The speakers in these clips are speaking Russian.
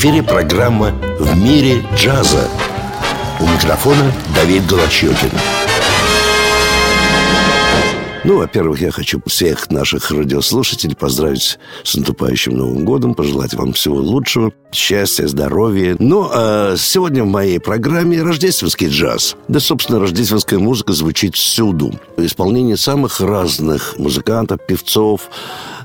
эфире программа «В мире джаза». У микрофона Давид Голощекин. Ну, во-первых, я хочу всех наших радиослушателей поздравить с наступающим Новым годом, пожелать вам всего лучшего, счастья, здоровья. Ну, а сегодня в моей программе рождественский джаз. Да, собственно, рождественская музыка звучит всюду. Исполнение самых разных музыкантов, певцов,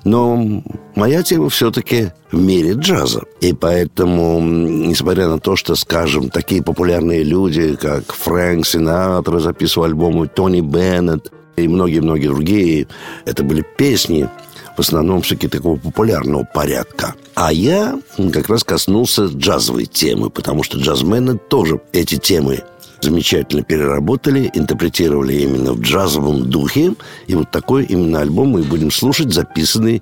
но моя тема все-таки в мире джаза. И поэтому, несмотря на то, что, скажем, такие популярные люди, как Фрэнк Синатра записывал альбомы Тони Беннет, и многие-многие другие. Это были песни, в основном все-таки такого популярного порядка. А я как раз коснулся джазовой темы, потому что джазмены тоже эти темы замечательно переработали, интерпретировали именно в джазовом духе. И вот такой именно альбом мы будем слушать, записанный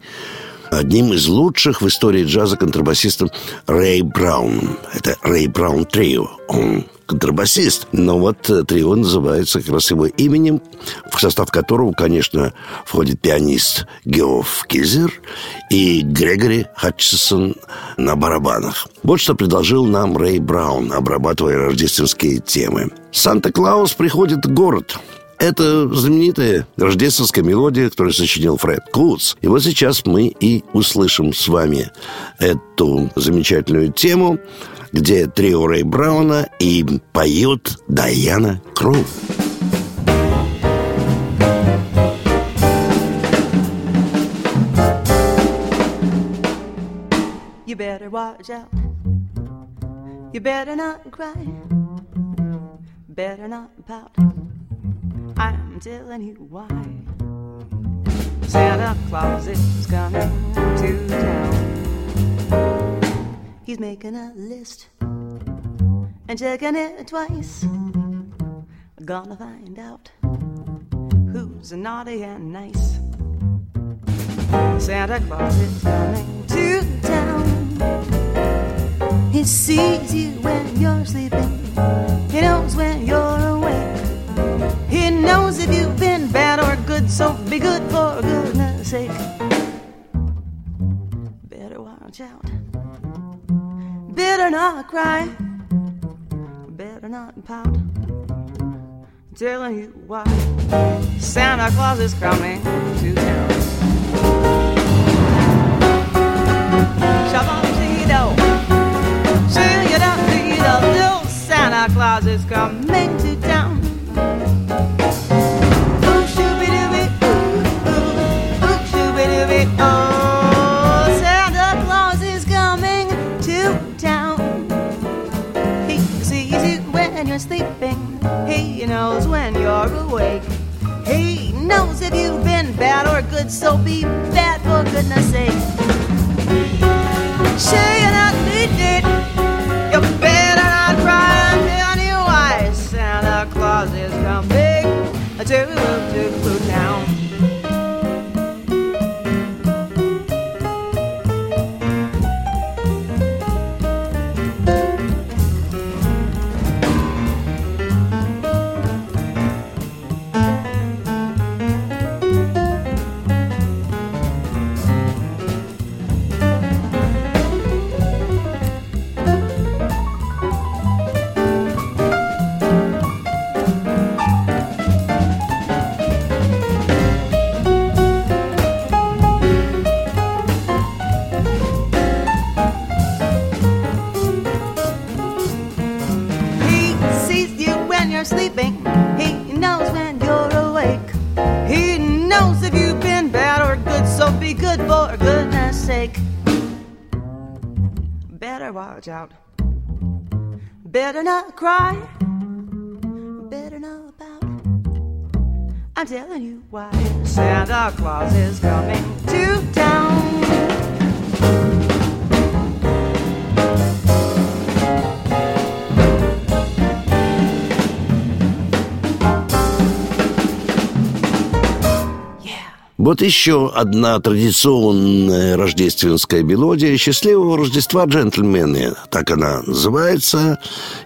одним из лучших в истории джаза контрабасистом Рэй Браун. Это Рэй Браун Трио. Он контрабасист. Но вот э, трио называется как раз его именем, в состав которого, конечно, входит пианист Геоф Кизер и Грегори Хатчисон на барабанах. Вот что предложил нам Рэй Браун, обрабатывая рождественские темы. «Санта-Клаус приходит в город», это знаменитая рождественская мелодия, которую сочинил Фред Клуц. И вот сейчас мы и услышим с вами эту замечательную тему, где трио Рэй Брауна и поет Дайана Кроу. You better watch out. You better not cry. Better not pout. I'm telling you why. Santa Claus is coming to town. He's making a list and checking it twice. Gonna find out who's naughty and nice. Santa Claus is coming to town. He sees you when you're sleeping. He knows when you're awake. Knows if you've been bad or good, so be good for goodness sake. Better watch out. Better not cry. Better not pout. I'm telling you why. Santa Claus is coming to town. Shabam-dee-do. See-you-do-dee-do. Santa Claus is coming to town. If you've been bad or good, so be bad for goodness sake. Say you're not needed. Watch out. Better not cry. Better not pout. I'm telling you why. Santa Claus is coming Вот еще одна традиционная рождественская мелодия «Счастливого Рождества, джентльмены». Так она называется.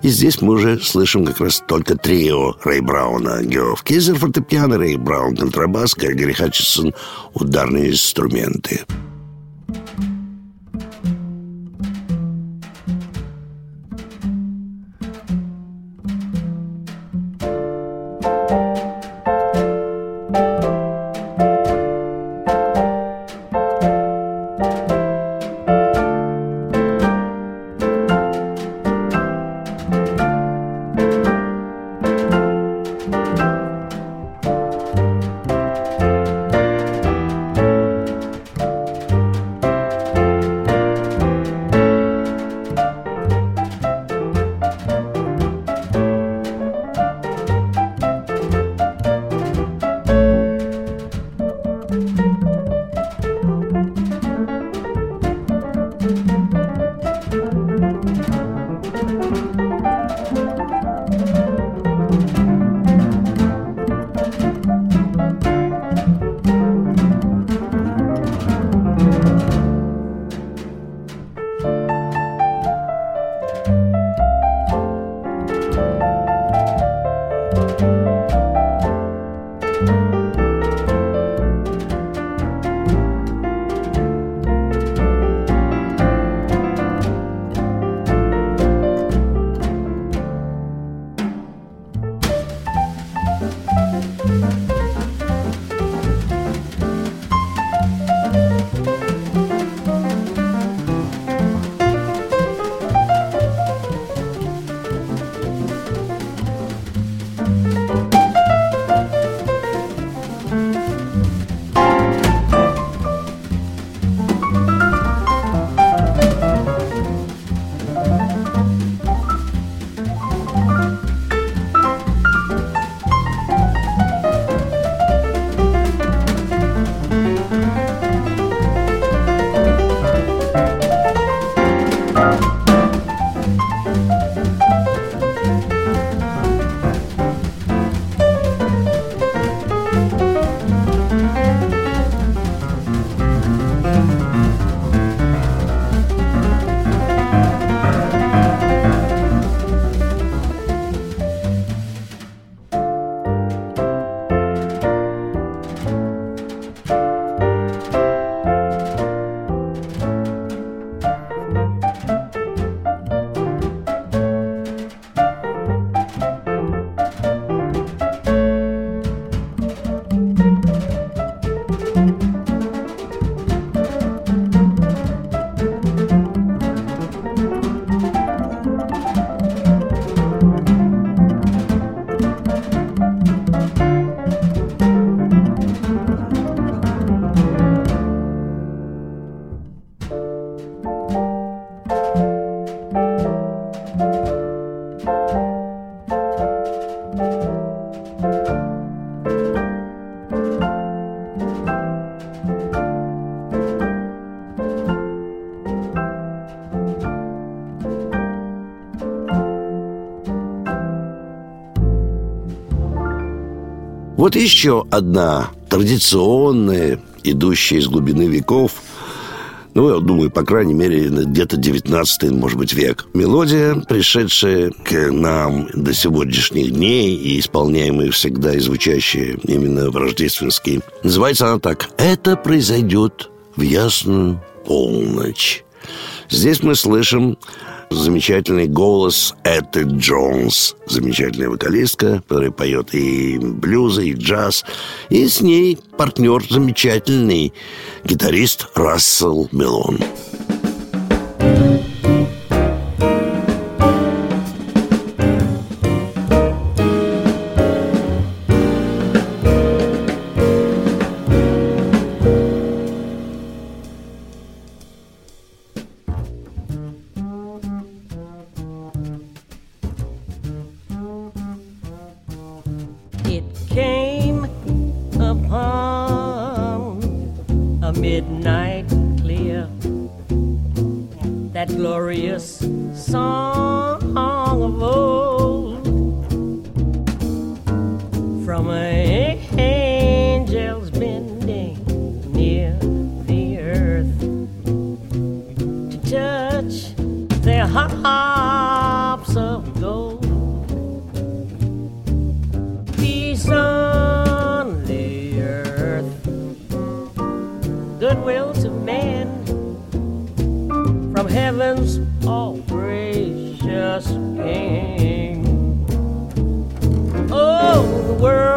И здесь мы уже слышим как раз только трио Рэй Брауна. Геоф Кизер, фортепиано, Рэй Браун, контрабас, Грегори Хатчинсон, ударные инструменты. Вот еще одна традиционная, идущая из глубины веков, ну, я думаю, по крайней мере, где-то 19 может быть, век. Мелодия, пришедшая к нам до сегодняшних дней и исполняемая всегда и звучащая именно в рождественский. Называется она так «Это произойдет в ясную полночь». Здесь мы слышим замечательный голос Этты Джонс, замечательная вокалистка, которая поет и блюзы, и джаз. И с ней партнер замечательный, гитарист Рассел Мелон. night clear. That glorious song of old from a world.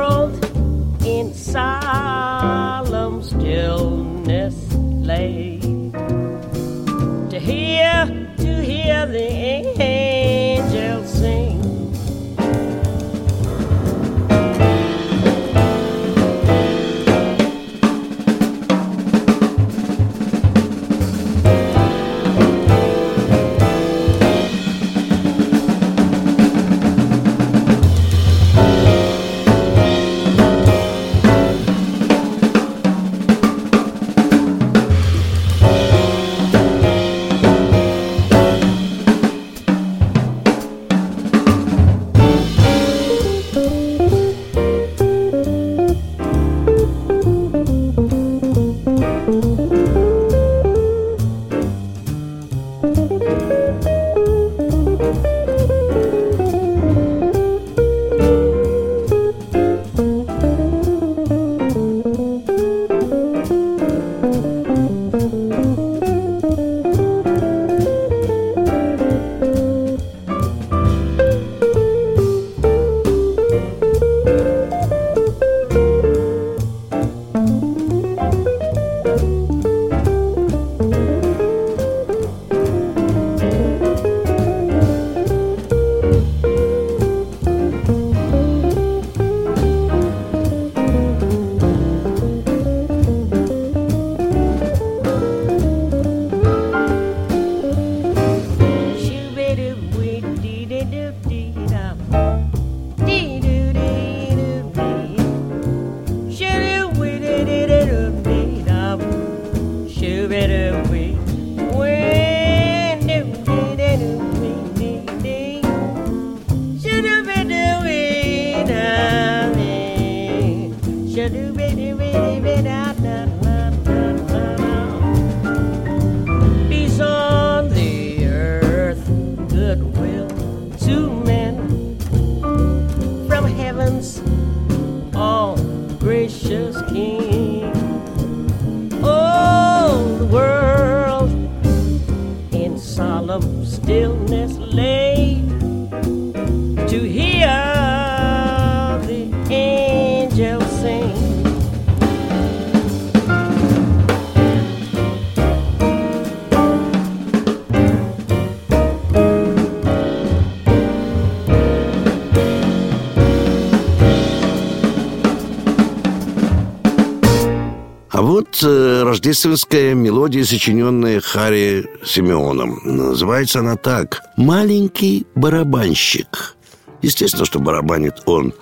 Рождественская мелодия, сочиненная Харри Симеоном. Называется она так «Маленький барабанщик». Естественно, что барабанит он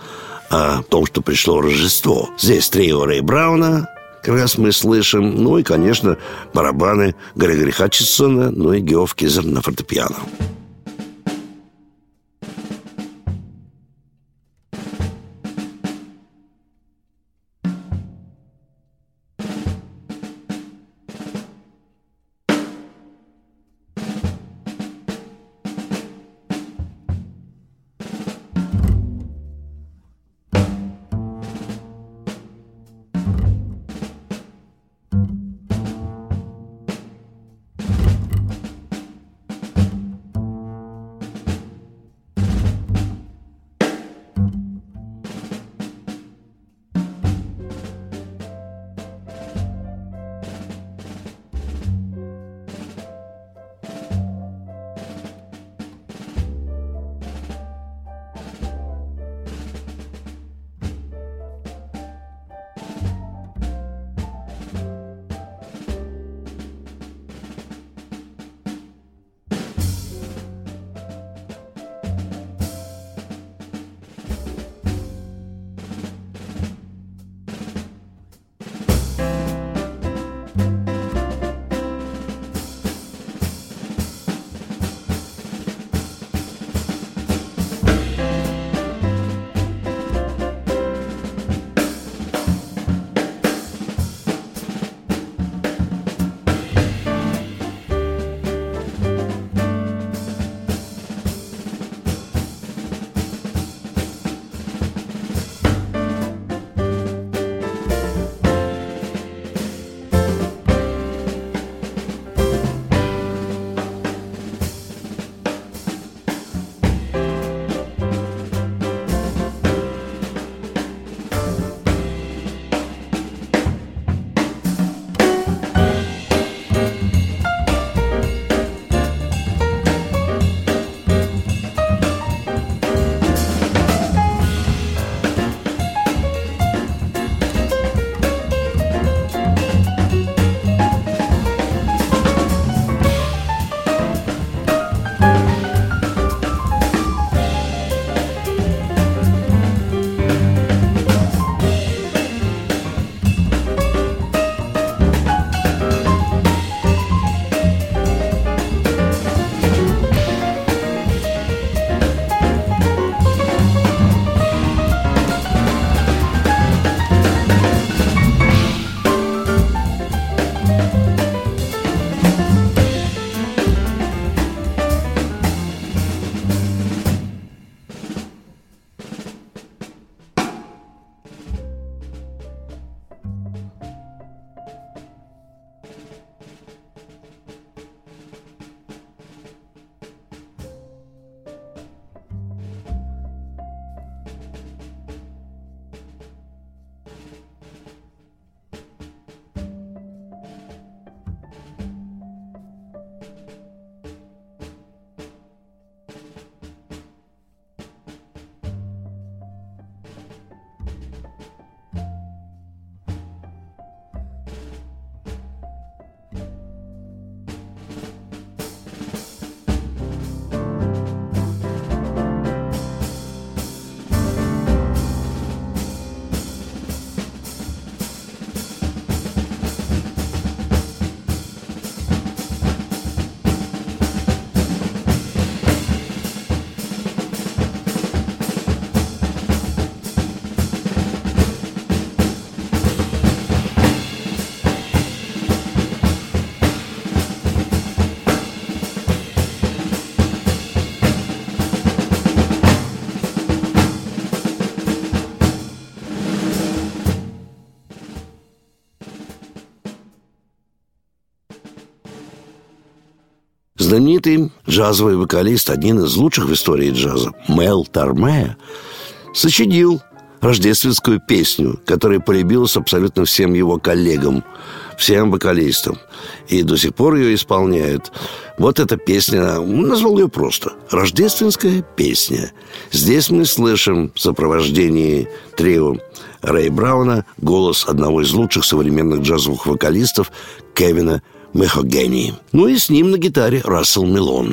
о том, что пришло Рождество. Здесь трио Рэй Брауна, как раз мы слышим. Ну и, конечно, барабаны Грегори Хатчинсона, ну и Геоф Кизер на фортепиано. Знаменитый джазовый вокалист, один из лучших в истории джаза, Мел Тарме, сочинил рождественскую песню, которая полюбилась абсолютно всем его коллегам, всем вокалистам. И до сих пор ее исполняют. Вот эта песня, назвал ее просто «Рождественская песня». Здесь мы слышим в сопровождении трио Рэй Брауна голос одного из лучших современных джазовых вокалистов Кевина Мехогени. Ну и с ним на гитаре Рассел Милон.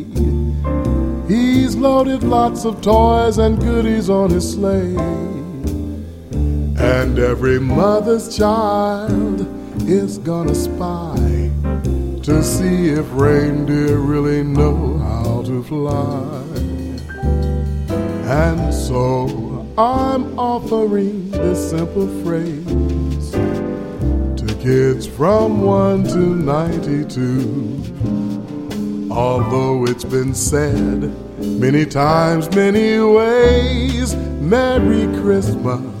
He's loaded lots of toys and goodies on his sleigh. And every mother's child is gonna spy to see if reindeer really know how to fly. And so I'm offering this simple phrase to kids from 1 to 92. Although it's been said many times, many ways, Merry Christmas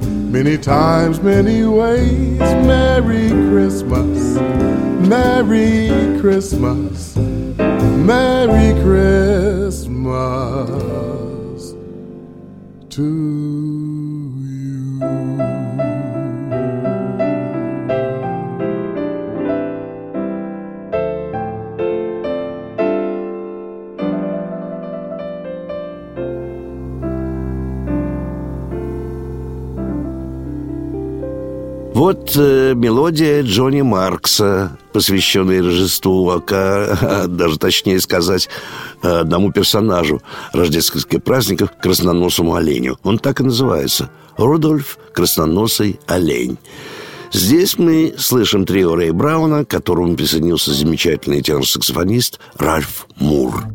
Many times, many ways. Merry Christmas, Merry Christmas, Merry Christmas to Мелодия Джонни Маркса, посвященная Рождеству, а, даже точнее сказать, одному персонажу рождественских праздников, красноносому оленю. Он так и называется – Рудольф Красноносый олень. Здесь мы слышим трио Рэй Брауна, к которому присоединился замечательный тенор-саксофонист Ральф Мур.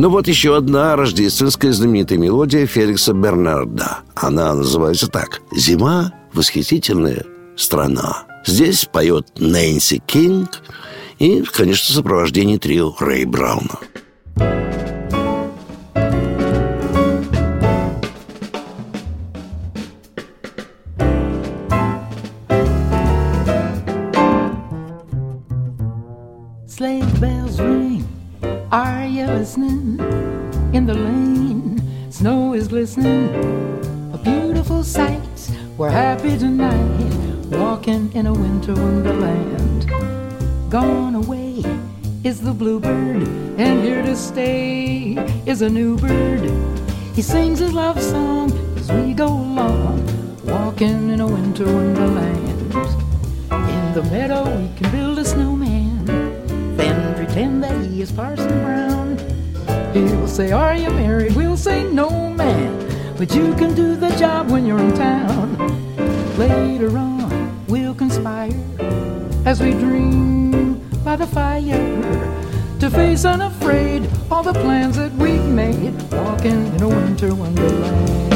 Ну вот еще одна рождественская знаменитая мелодия Феликса Бернарда. Она называется так. «Зима – восхитительная страна». Здесь поет Нэнси Кинг и, конечно, сопровождение трио Рэй Брауна. Wonderland. Gone away is the bluebird, and here to stay is a new bird. He sings his love song as we go along, walking in a winter wonderland. In the meadow, we can build a snowman, then pretend that he is Parson Brown. He'll say, Are you married? We'll say, No, man. But you can do the job when you're in town. Later on, we'll conspire as we dream by the fire to face unafraid all the plans that we've made, walking in a winter wonderland.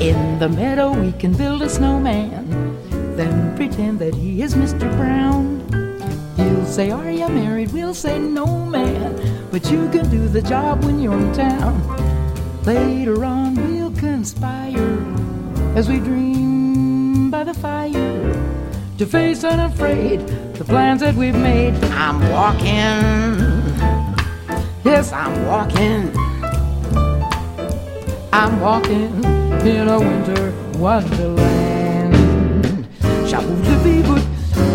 In the meadow, we can build a snowman, then pretend that he is Mr. Brown. He'll say, Are you married? We'll say, No, man. But you can do the job when you're in town. Later on, we'll conspire as we dream by the fire to face unafraid the plans that we've made. I'm walking. Yes, I'm walking. I'm walking in a winter wonderland. Shaboo-boo-bee-bee-boo,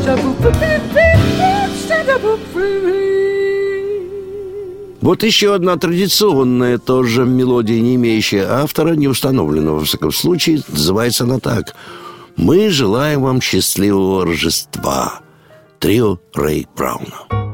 shaboo-boo-bee-bee. Вот еще одна традиционная тоже мелодия, не имеющая автора, не установленного, во всяком случае, называется она так. «Мы желаем вам счастливого Рождества». Трио Рэй Брауна.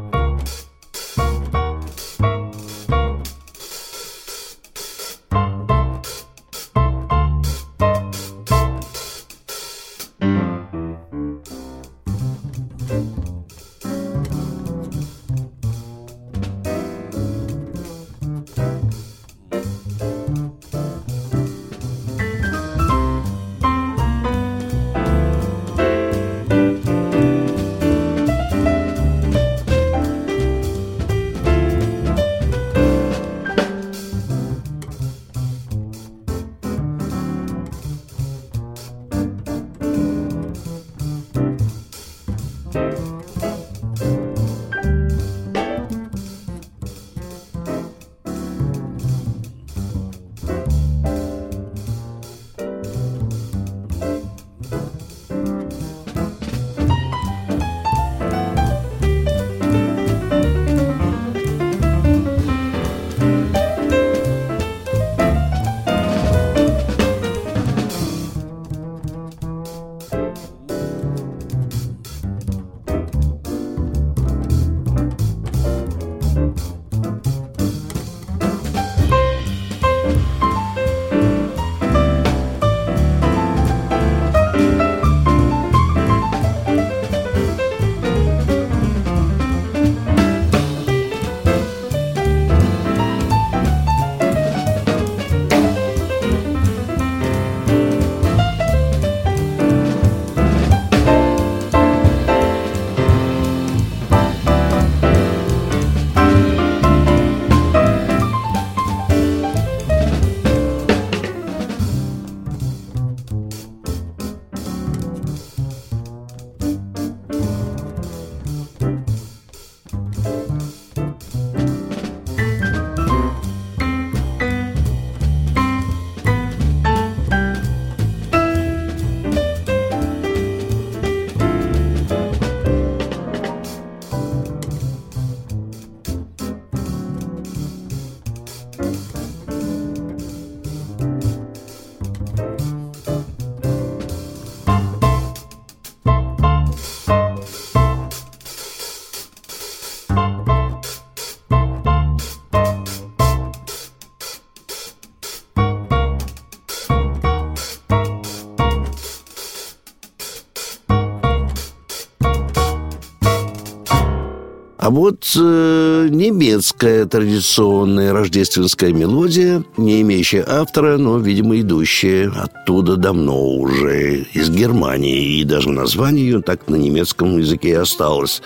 Вот э, немецкая традиционная рождественская мелодия, не имеющая автора, но, видимо, идущая оттуда давно уже, из Германии. И даже название ее так на немецком языке и осталось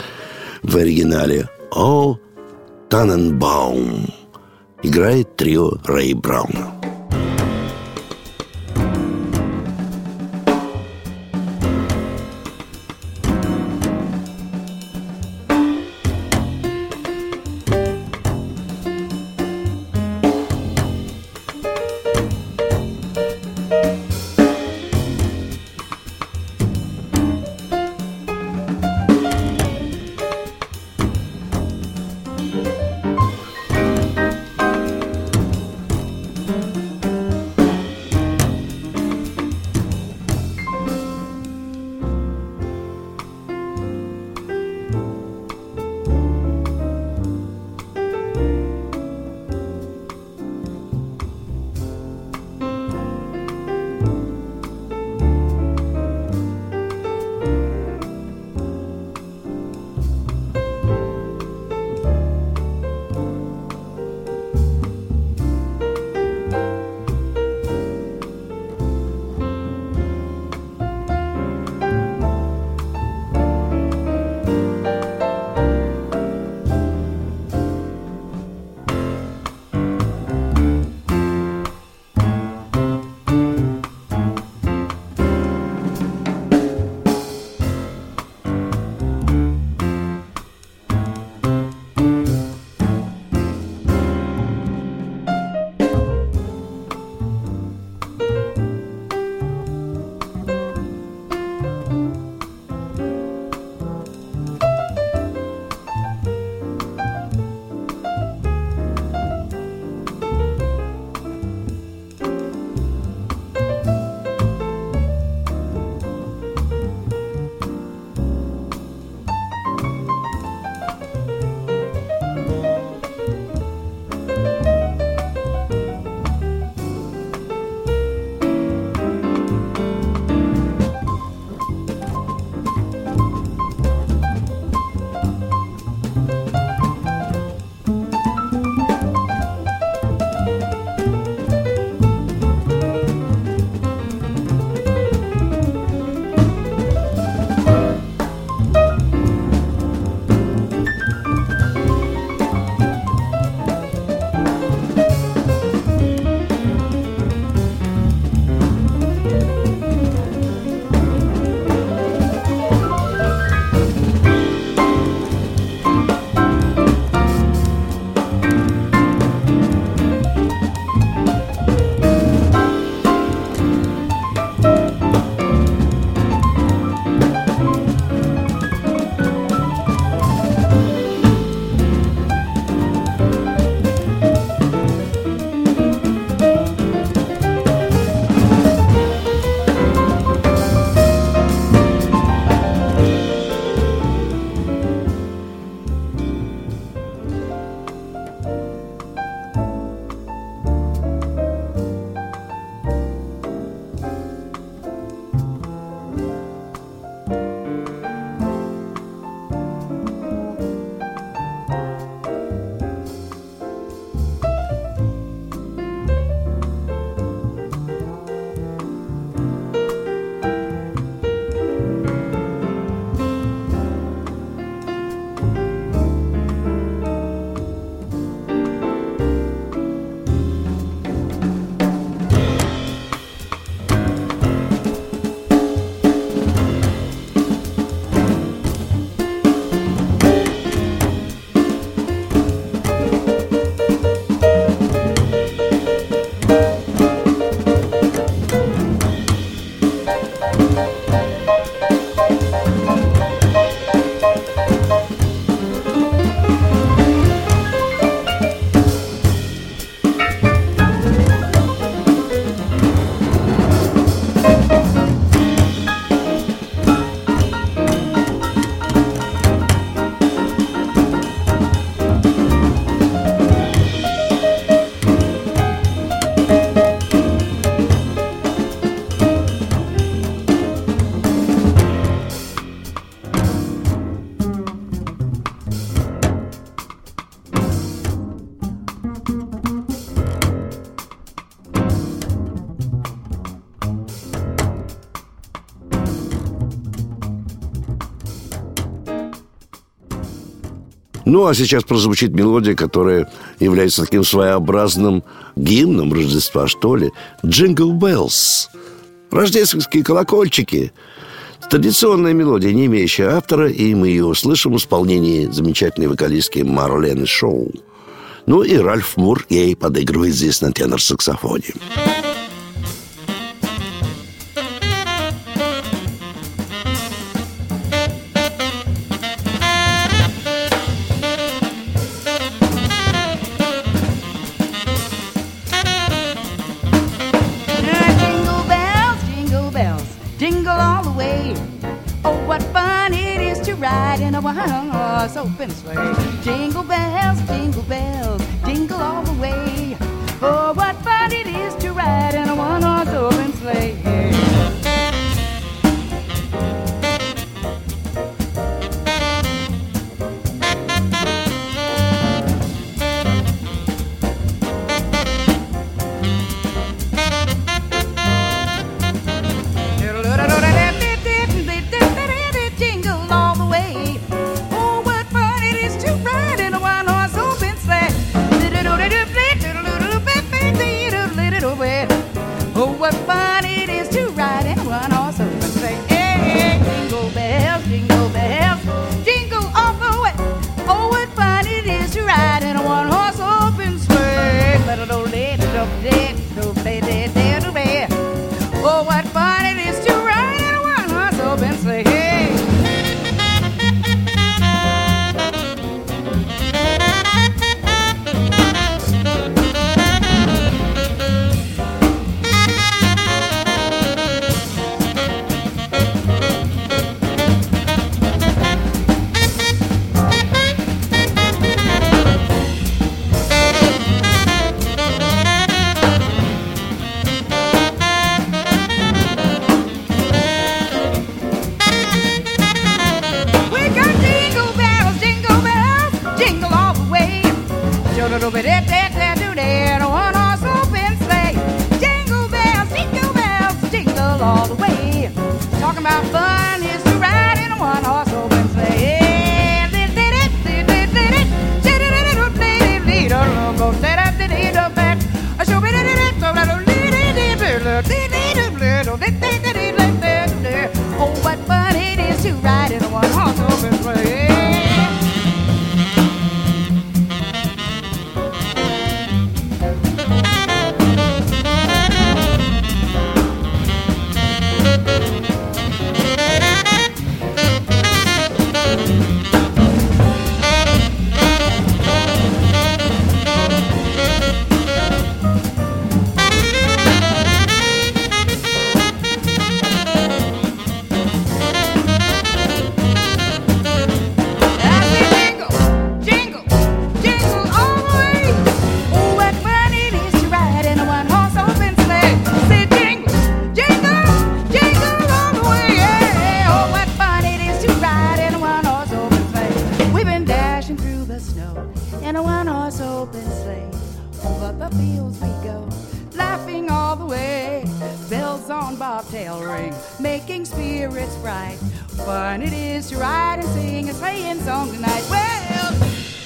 в оригинале. «О Таненбаум» играет трио Рэй Брауна. Ну, а сейчас прозвучит мелодия, которая является таким своеобразным гимном Рождества, что ли. «Jingle Bells». Рождественские колокольчики. Традиционная мелодия, не имеющая автора, и мы ее услышим в исполнении замечательной вокалистки Марлены Шоу. Ну и Ральф Мур ей подыгрывает здесь на тенор-саксофоне. Jingle so bent, Larry. Open sleigh. Over the fields we go, laughing all the way. Bells on bobtail ring, making spirits bright. Fun it is to ride and sing a sleighing song tonight. Well.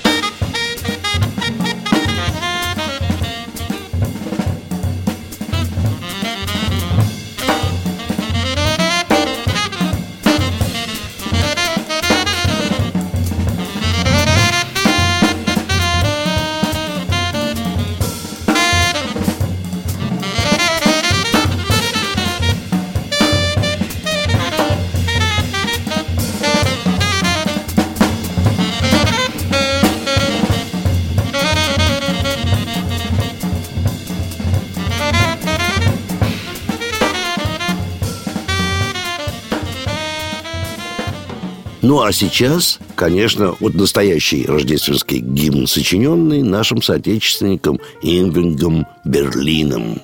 Ну а сейчас, конечно, вот настоящий рождественский гимн, сочиненный нашим соотечественником Ингвингом Берлином.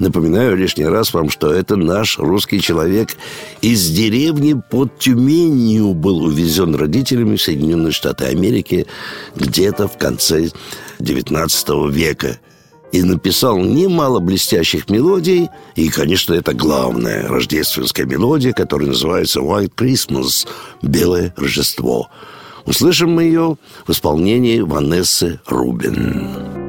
Напоминаю лишний раз вам, что это наш русский человек из деревни под Тюменью был увезен родителями в Соединенные Штаты Америки где-то в конце XIX века и написал немало блестящих мелодий. И, конечно, это главная рождественская мелодия, которая называется «White Christmas» – «Белое Рождество». Услышим мы ее в исполнении Ванессы Рубин.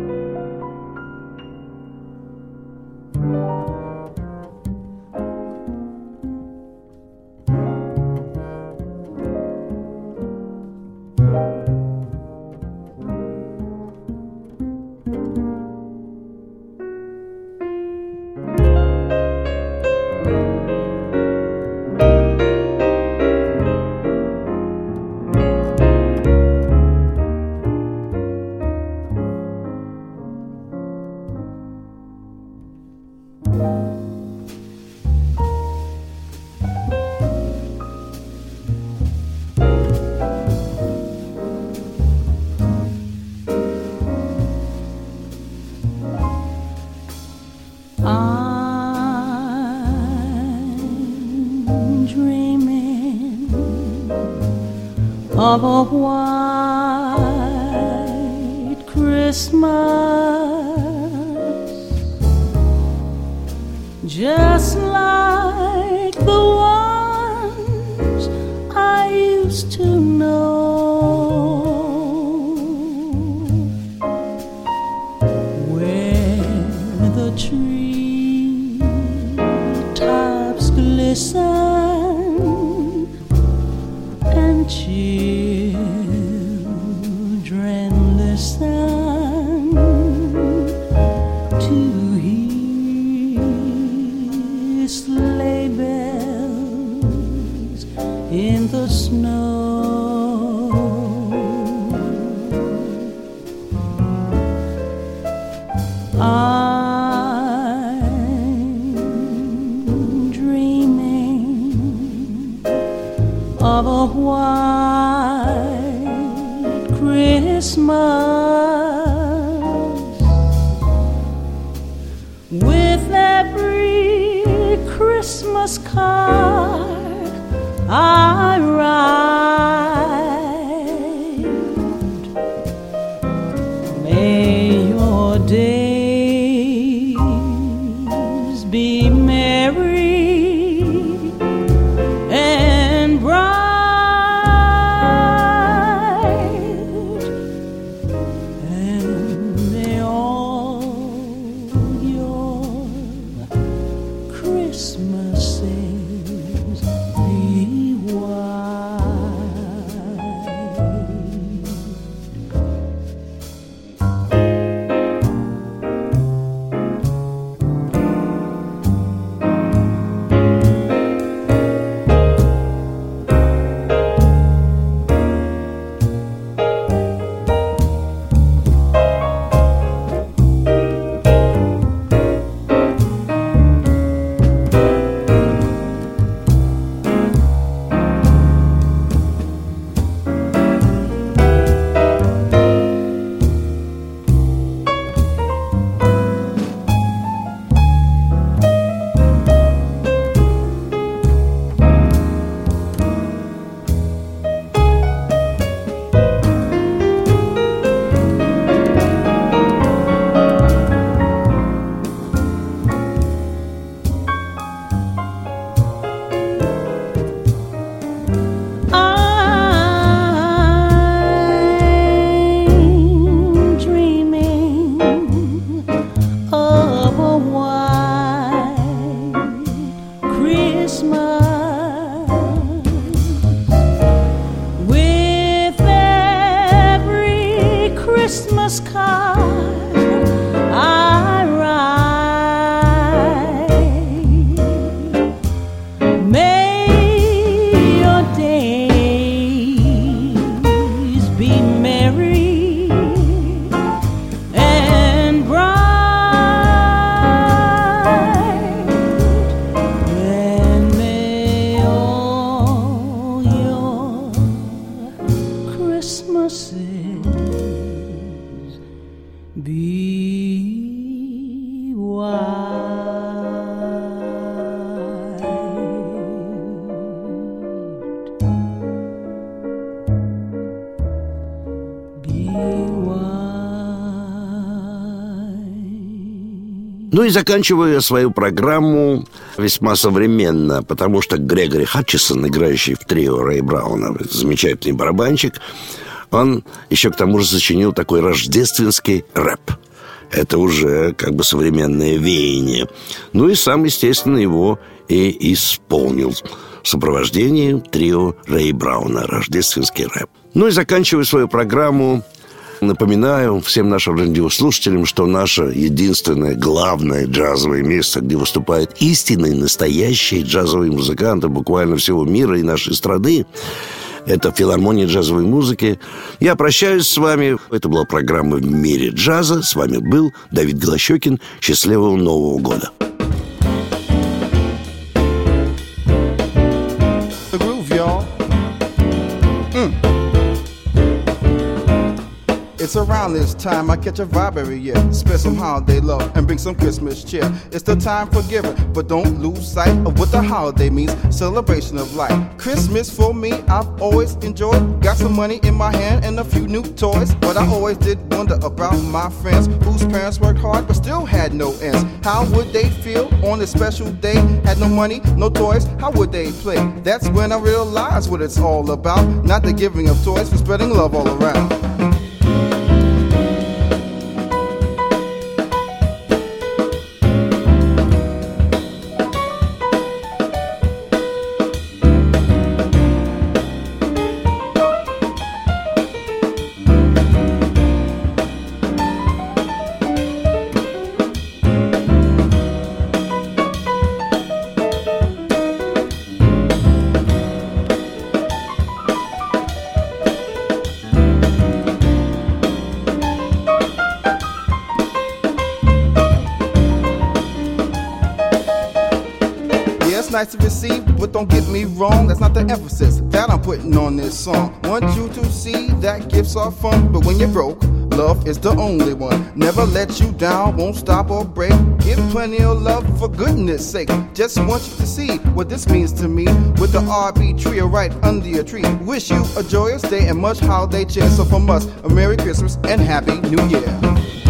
Ну и заканчиваю я свою программу весьма современно, потому что Грегори Хатчисон, играющий в трио Рэй Брауна, замечательный барабанщик, он еще к тому же сочинил такой рождественский рэп. Это уже как бы современное веяние. Ну и сам, естественно, его и исполнил в сопровождении трио Рэй Брауна «Рождественский рэп». Ну и заканчиваю свою программу Напоминаю всем нашим радиослушателям, что наше единственное, главное джазовое место, где выступают истинные, настоящие джазовые музыканты буквально всего мира и нашей страны, это филармония джазовой музыки. Я прощаюсь с вами. Это была программа «В мире джаза». С вами был Давид Голощекин. Счастливого Нового года. It's around this time I catch a vibe every year. Spread some holiday love and bring some Christmas cheer. It's the time for giving, but don't lose sight of what the holiday means. Celebration of life. Christmas for me, I've always enjoyed. Got some money in my hand and a few new toys. But I always did wonder about my friends whose parents worked hard but still had no ends. How would they feel on this special day? Had no money, no toys, how would they play? That's when I realized what it's all about. Not the giving of toys, but spreading love all around. But don't get me wrong. That's not the emphasis that I'm putting on this song. Want you to see that gifts are fun, but when you're broke, love is the only one. Never let you down, won't stop or break. Give plenty of love for goodness sake. Just want you to see what this means to me. With the RB trio right under your tree. Wish you a joyous day and much holiday cheer. So from us, a Merry Christmas and Happy New Year.